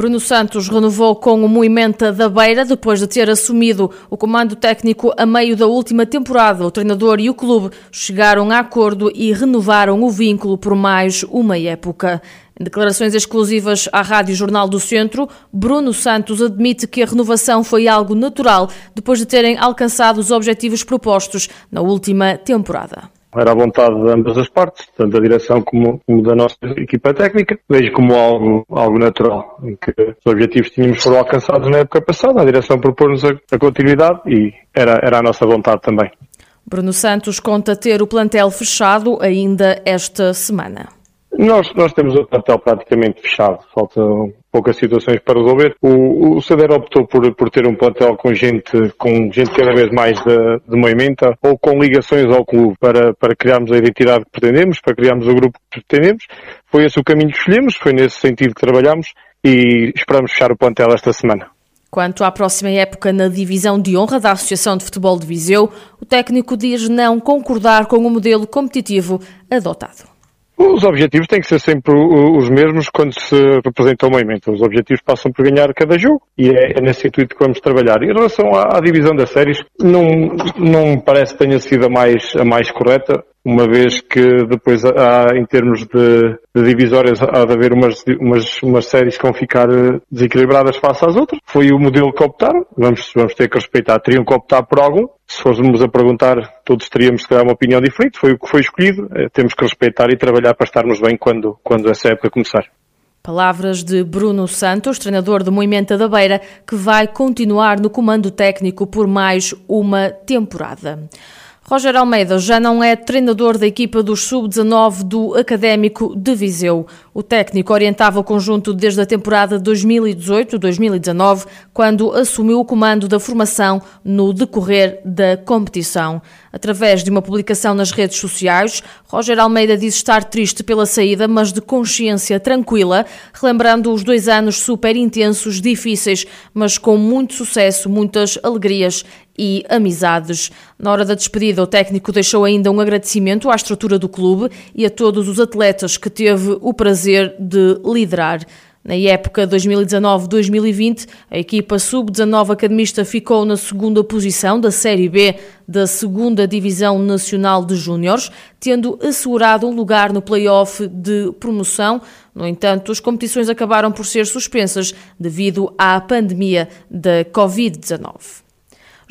Bruno Santos renovou com o Moimenta da Beira depois de ter assumido o comando técnico a meio da última temporada. O treinador e o clube chegaram a acordo e renovaram o vínculo por mais uma época. Em declarações exclusivas à Rádio Jornal do Centro, Bruno Santos admite que a renovação foi algo natural depois de terem alcançado os objetivos propostos na última temporada. Era a vontade de ambas as partes, tanto da direção como, como, da nossa equipa técnica. Vejo como algo, algo natural, em que os objetivos tínhamos foram alcançados na época passada, a direção propôs-nos a, a continuidade e era, era a nossa vontade também. Bruno Santos conta ter o plantel fechado ainda esta semana. Nós, nós temos o plantel praticamente fechado, faltam poucas situações para resolver. O, o Sader optou por, por ter um plantel com gente, com gente cada vez mais de, de Moimenta ou com ligações ao clube para, para criarmos a identidade que pretendemos, para criarmos o grupo que pretendemos. Foi esse o caminho que escolhemos, foi nesse sentido que trabalhamos e esperamos fechar o plantel esta semana. Quanto à próxima época na divisão de honra da Associação de Futebol de Viseu, o técnico diz não concordar com o modelo competitivo adotado. Os objetivos têm que ser sempre os mesmos quando se representa o movimento. Os objetivos passam por ganhar cada jogo e é, é nesse intuito que vamos trabalhar. Em relação à, à, divisão das séries, não, não parece que tenha sido a mais, a mais correta uma vez que depois há, em termos de, de divisórias, há de haver umas, umas, umas séries que vão ficar eh, desequilibradas face às outras. Foi o modelo que optaram, vamos, vamos ter que respeitar. Teriam que optar por algum. Se fôssemos a perguntar, todos teríamos que dar uma opinião diferente. Foi o que foi escolhido. Eh, temos que respeitar e trabalhar para estarmos bem quando, quando essa época começar. Palavras de Bruno Santos, treinador do Moimenta da Beira, que vai continuar no comando técnico por mais uma temporada. Roger Almeida já não é treinador da equipa dos sub-19 do Académico de Viseu. O técnico orientava o conjunto desde a temporada 2018-2019, quando assumiu o comando da formação no decorrer da competição. Através de uma publicação nas redes sociais, Roger Almeida diz estar triste pela saída, mas de consciência tranquila, relembrando os dois anos super intensos, difíceis, mas com muito sucesso, muitas alegrias e amizades. Na hora da despedida, o técnico deixou ainda um agradecimento à estrutura do clube e a todos os atletas que teve o prazer de liderar. Na época 2019-2020, a equipa sub-19 academista ficou na segunda posição da Série B da segunda Divisão Nacional de Júniores, tendo assegurado um lugar no play-off de promoção. No entanto, as competições acabaram por ser suspensas devido à pandemia da Covid-19.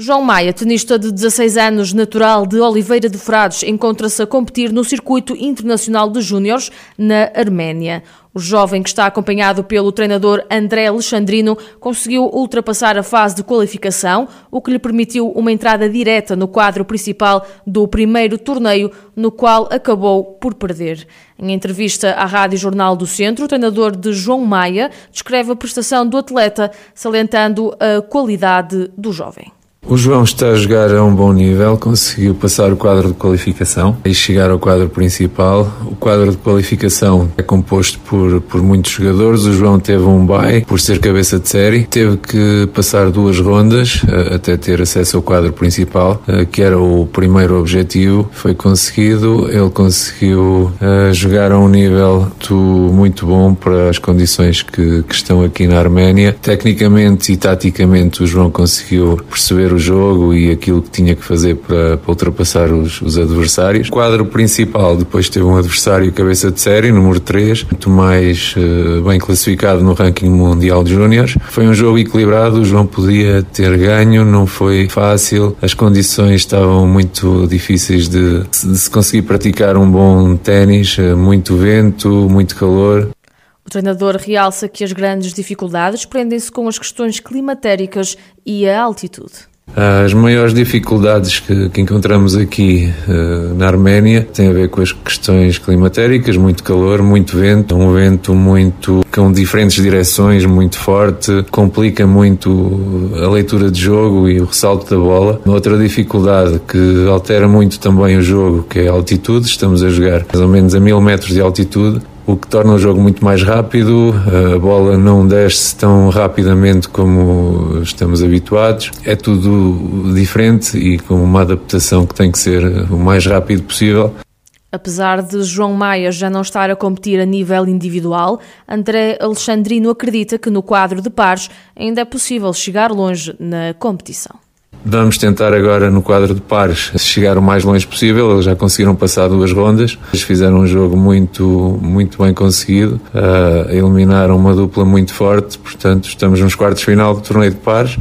João Maia, tenista de 16 anos, natural de Oliveira de Frades, encontra-se a competir no circuito internacional de júniores na Arménia. O jovem, que está acompanhado pelo treinador André Alexandrino, conseguiu ultrapassar a fase de qualificação, o que lhe permitiu uma entrada direta no quadro principal do primeiro torneio, no qual acabou por perder. Em entrevista à Rádio Jornal do Centro, o treinador de João Maia descreve a prestação do atleta, salientando a qualidade do jovem. O João está a jogar a um bom nível, conseguiu passar o quadro de qualificação e chegar ao quadro principal. O quadro de qualificação é composto por, por muitos jogadores. O João teve um bye por ser cabeça de série, teve que passar duas rondas uh, até ter acesso ao quadro principal, uh, que era o primeiro objetivo. Foi conseguido, ele conseguiu uh, jogar a um nível muito, muito bom para as condições que, que estão aqui na Arménia. Tecnicamente e taticamente, o João conseguiu perceber o jogo e aquilo que tinha que fazer para, para ultrapassar os, os, adversários. O quadro principal depois teve um adversário cabeça de série, número 3, muito mais uh, bem classificado no ranking mundial de júniores. Foi um jogo equilibrado, o João podia ter ganho, não foi fácil, as condições estavam muito difíceis de, de se conseguir praticar um bom ténis, eh, muito vento, muito calor. O treinador realça que as grandes dificuldades prendem-se com as questões climatéricas e a altitude. As maiores dificuldades que, que encontramos aqui uh, na Arménia têm a ver com as questões climatéricas, muito calor, muito vento, um vento muito com diferentes direções, muito forte, complica muito a leitura de jogo e o ressalto da bola. Outra dificuldade que altera muito também o jogo, que é a altitude, estamos a jogar mais ou menos a mil metros de altitude, o que torna o jogo muito mais rápido. A bola não desce tão rapidamente como estamos habituados. É tudo diferente e com uma adaptação que tem que ser o mais rápido possível. Apesar de João Maia já não estar a competir a nível individual, André Alexandrino acredita que no quadro de pares ainda é possível chegar longe na competição. Vamos tentar agora no quadro de pares chegar o mais longe possível. Eles já conseguiram passar duas rondas. Eles fizeram um jogo muito, muito bem conseguido. Uh, eliminaram uma dupla muito forte. Portanto, estamos nos quartos final do torneio de pares.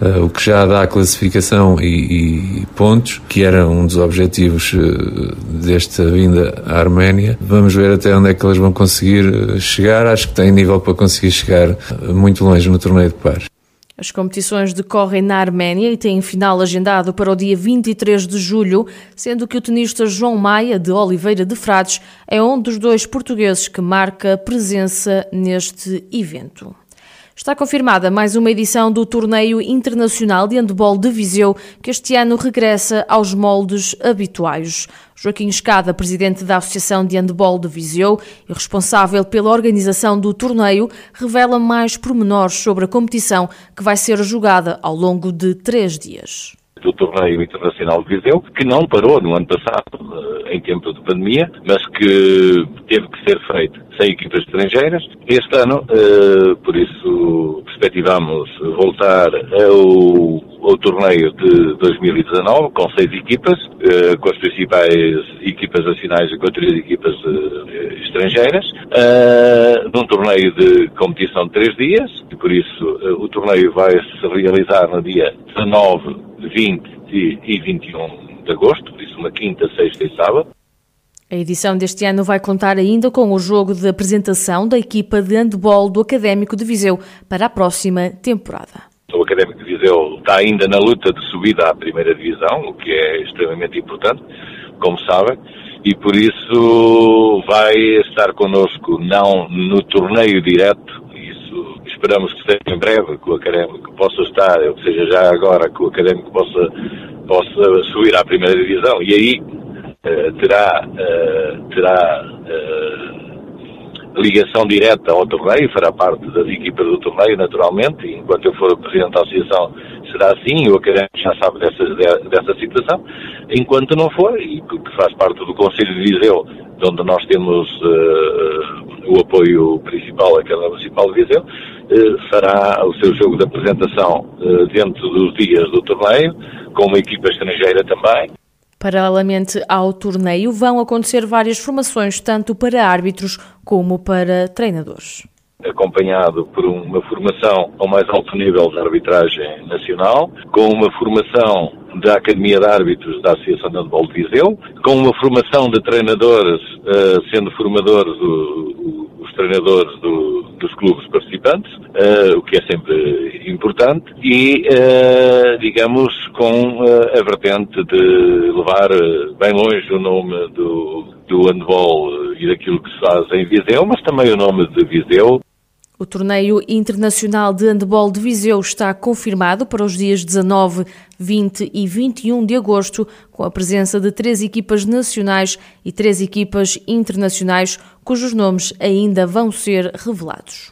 Uh, o que já dá classificação e, e, pontos, que era um dos objetivos uh, desta vinda à Arménia. Vamos ver até onde é que eles vão conseguir chegar. Acho que têm nível para conseguir chegar muito longe no torneio de pares. As competições decorrem na Arménia e têm final agendado para o dia 23 de julho, sendo que o tenista João Maia, de Oliveira de Frades, é um dos dois portugueses que marca presença neste evento. Está confirmada mais uma edição do Torneio Internacional de Handball de Viseu, que este ano regressa aos moldes habituais. Joaquim Escada, presidente da Associação de Handball de Viseu e responsável pela organização do torneio, revela mais pormenores sobre a competição que vai ser jogada ao longo de três dias do Torneio Internacional de Viseu, que não parou no ano passado, eh, em tempo de pandemia, mas que teve que ser feito sem equipas estrangeiras. Este ano, eh, por isso, perspectivamos voltar ao, torneio de 2019 com seis equipas, eh, com as principais equipas nacionais e com três equipas estrangeiras, num torneio de competição de três dias, e por isso o torneio vai se realizar no dia 19 20 e 21 de agosto, por isso uma quinta, sexta e sábado. A edição deste ano vai contar ainda com o jogo de apresentação da equipa de handball do Académico de Viseu para a próxima temporada. O Académico de Viseu está ainda na luta de subida à primeira divisão, o que é extremamente importante, como sabem, e por isso vai estar connosco não no torneio direto esperamos que seja em breve que o académico possa estar, ou seja, já agora que o académico possa, possa subir à primeira divisão e aí uh, terá, uh, terá uh, ligação direta ao torneio, fará parte das equipas do torneio, naturalmente, e enquanto eu for presidente da associação será assim, o académico já sabe dessa, dessa situação, enquanto não for, e que faz parte do Conselho de Viseu, onde nós temos o apoio principal, a Câmara Municipal de Viseu, fará o seu jogo de apresentação eh, dentro dos dias do torneio, com uma equipa estrangeira também. Paralelamente ao torneio, vão acontecer várias formações, tanto para árbitros como para treinadores. Acompanhado por uma formação ao mais alto nível de arbitragem nacional, com uma formação da Academia de Árbitros da Associação de Handball de Viseu, com uma formação de treinadores, eh, sendo formadores os treinadores do, dos clubes participantes, uh, o que é sempre importante, e, uh, digamos, com uh, a vertente de levar bem longe o nome do, do handball e daquilo que se faz em Viseu, mas também o nome de Viseu. O torneio internacional de handball de Viseu está confirmado para os dias 19, 20 e 21 de agosto, com a presença de três equipas nacionais e três equipas internacionais, cujos nomes ainda vão ser revelados.